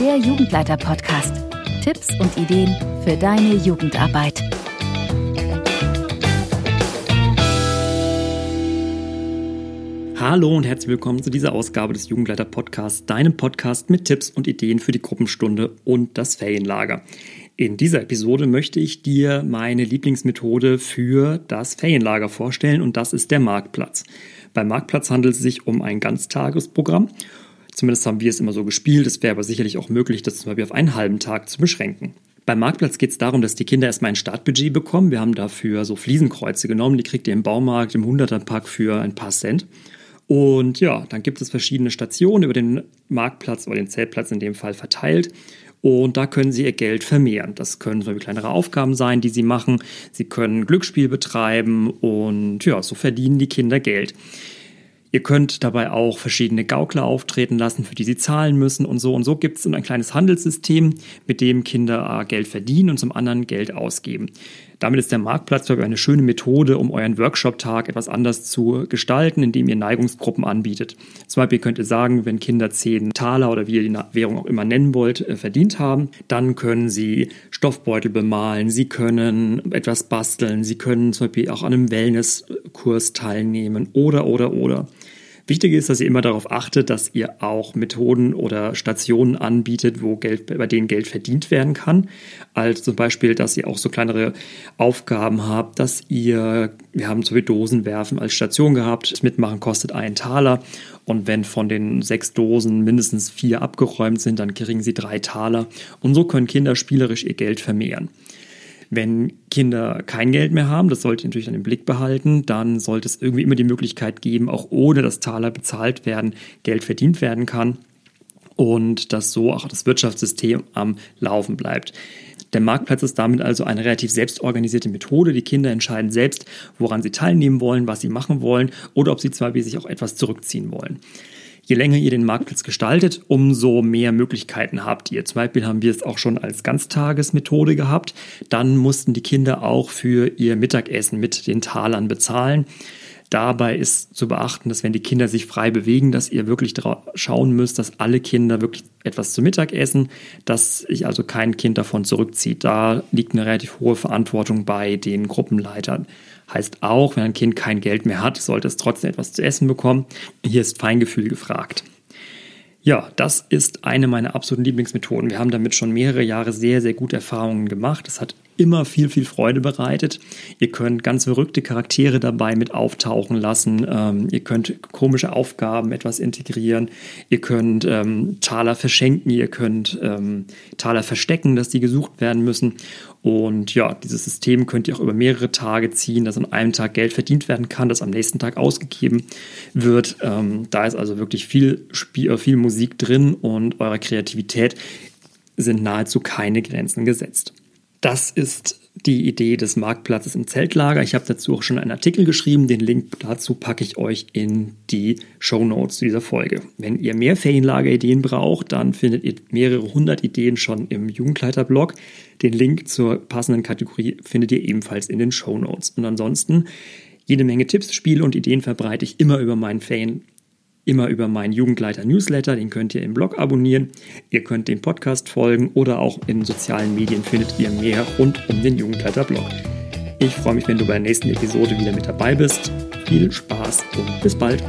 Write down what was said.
der Jugendleiter-Podcast. Tipps und Ideen für deine Jugendarbeit. Hallo und herzlich willkommen zu dieser Ausgabe des Jugendleiter Podcasts, deinem Podcast mit Tipps und Ideen für die Gruppenstunde und das Ferienlager. In dieser Episode möchte ich dir meine Lieblingsmethode für das Ferienlager vorstellen und das ist der Marktplatz. Beim Marktplatz handelt es sich um ein Ganztagesprogramm. Zumindest haben wir es immer so gespielt. Es wäre aber sicherlich auch möglich, das zum Beispiel auf einen halben Tag zu beschränken. Beim Marktplatz geht es darum, dass die Kinder erstmal ein Startbudget bekommen. Wir haben dafür so Fliesenkreuze genommen. Die kriegt ihr im Baumarkt im 100er-Pack für ein paar Cent. Und ja, dann gibt es verschiedene Stationen über den Marktplatz oder den Zeltplatz in dem Fall verteilt. Und da können Sie Ihr Geld vermehren. Das können so kleinere Aufgaben sein, die Sie machen. Sie können Glücksspiel betreiben und ja, so verdienen die Kinder Geld. Ihr könnt dabei auch verschiedene Gaukler auftreten lassen, für die sie zahlen müssen und so. Und so gibt es ein kleines Handelssystem, mit dem Kinder Geld verdienen und zum anderen Geld ausgeben. Damit ist der Marktplatz eine schöne Methode, um euren Workshop-Tag etwas anders zu gestalten, indem ihr Neigungsgruppen anbietet. Zum Beispiel könnt ihr sagen, wenn Kinder 10 Taler oder wie ihr die Währung auch immer nennen wollt, äh, verdient haben, dann können sie Stoffbeutel bemalen, sie können etwas basteln, sie können zum Beispiel auch an einem Wellnesskurs teilnehmen oder, oder, oder. Wichtig ist, dass ihr immer darauf achtet, dass ihr auch Methoden oder Stationen anbietet, wo Geld, bei denen Geld verdient werden kann. Also zum Beispiel, dass ihr auch so kleinere Aufgaben habt, dass ihr, wir haben zum Beispiel Dosenwerfen als Station gehabt. Das Mitmachen kostet einen Taler. Und wenn von den sechs Dosen mindestens vier abgeräumt sind, dann kriegen sie drei Taler. Und so können Kinder spielerisch ihr Geld vermehren. Wenn Kinder kein Geld mehr haben, das sollte ihr natürlich dann im Blick behalten, dann sollte es irgendwie immer die Möglichkeit geben, auch ohne dass Taler bezahlt werden, Geld verdient werden kann und dass so auch das Wirtschaftssystem am Laufen bleibt. Der Marktplatz ist damit also eine relativ selbstorganisierte Methode. Die Kinder entscheiden selbst, woran sie teilnehmen wollen, was sie machen wollen oder ob sie zwar wie sich auch etwas zurückziehen wollen. Je länger ihr den Marktplatz gestaltet, umso mehr Möglichkeiten habt ihr. Zum Beispiel haben wir es auch schon als Ganztagesmethode gehabt. Dann mussten die Kinder auch für ihr Mittagessen mit den Talern bezahlen. Dabei ist zu beachten, dass wenn die Kinder sich frei bewegen, dass ihr wirklich schauen müsst, dass alle Kinder wirklich etwas zu Mittag essen, dass sich also kein Kind davon zurückzieht. Da liegt eine relativ hohe Verantwortung bei den Gruppenleitern. Heißt auch, wenn ein Kind kein Geld mehr hat, sollte es trotzdem etwas zu essen bekommen. Hier ist Feingefühl gefragt. Ja, das ist eine meiner absoluten Lieblingsmethoden. Wir haben damit schon mehrere Jahre sehr, sehr gute Erfahrungen gemacht. Es hat immer viel, viel Freude bereitet. Ihr könnt ganz verrückte Charaktere dabei mit auftauchen lassen. Ähm, ihr könnt komische Aufgaben etwas integrieren. Ihr könnt ähm, Taler verschenken. Ihr könnt ähm, Taler verstecken, dass die gesucht werden müssen. Und ja, dieses System könnt ihr auch über mehrere Tage ziehen, dass an einem Tag Geld verdient werden kann, das am nächsten Tag ausgegeben wird. Ähm, da ist also wirklich viel Spiel, viel Musik drin und eurer Kreativität sind nahezu keine Grenzen gesetzt. Das ist die Idee des Marktplatzes im Zeltlager. Ich habe dazu auch schon einen Artikel geschrieben. Den Link dazu packe ich euch in die Show Notes zu dieser Folge. Wenn ihr mehr Ferienlager-Ideen braucht, dann findet ihr mehrere hundert Ideen schon im Jugendleiter-Blog. Den Link zur passenden Kategorie findet ihr ebenfalls in den Show Notes. Und ansonsten jede Menge Tipps, Spiele und Ideen verbreite ich immer über meinen Ferien immer über meinen Jugendleiter-Newsletter, den könnt ihr im Blog abonnieren. Ihr könnt dem Podcast folgen oder auch in sozialen Medien findet ihr mehr rund um den Jugendleiter-Blog. Ich freue mich, wenn du bei der nächsten Episode wieder mit dabei bist. Viel Spaß und bis bald.